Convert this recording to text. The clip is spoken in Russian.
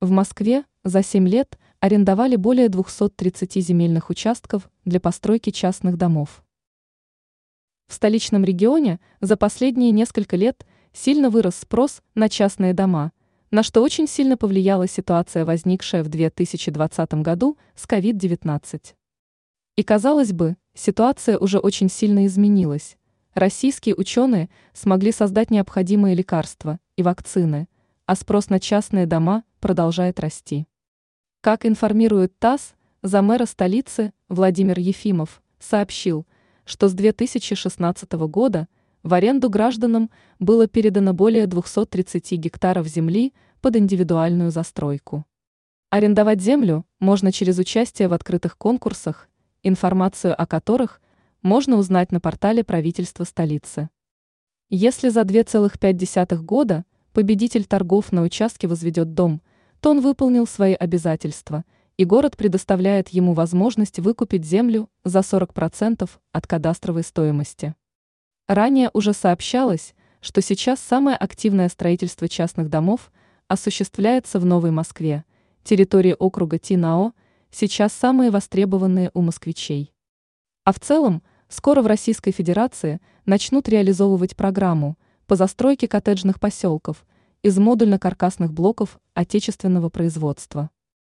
В Москве за 7 лет арендовали более 230 земельных участков для постройки частных домов. В столичном регионе за последние несколько лет сильно вырос спрос на частные дома, на что очень сильно повлияла ситуация, возникшая в 2020 году с COVID-19. И казалось бы, ситуация уже очень сильно изменилась. Российские ученые смогли создать необходимые лекарства и вакцины, а спрос на частные дома продолжает расти. Как информирует ТАСС, за мэра столицы Владимир Ефимов сообщил, что с 2016 года в аренду гражданам было передано более 230 гектаров земли под индивидуальную застройку. Арендовать землю можно через участие в открытых конкурсах, информацию о которых можно узнать на портале правительства столицы. Если за 2,5 года победитель торгов на участке возведет дом, то он выполнил свои обязательства, и город предоставляет ему возможность выкупить землю за 40% от кадастровой стоимости. Ранее уже сообщалось, что сейчас самое активное строительство частных домов осуществляется в Новой Москве, территории округа Тинао, сейчас самые востребованные у москвичей. А в целом, скоро в Российской Федерации начнут реализовывать программу по застройке коттеджных поселков из модульно-каркасных блоков отечественного производства.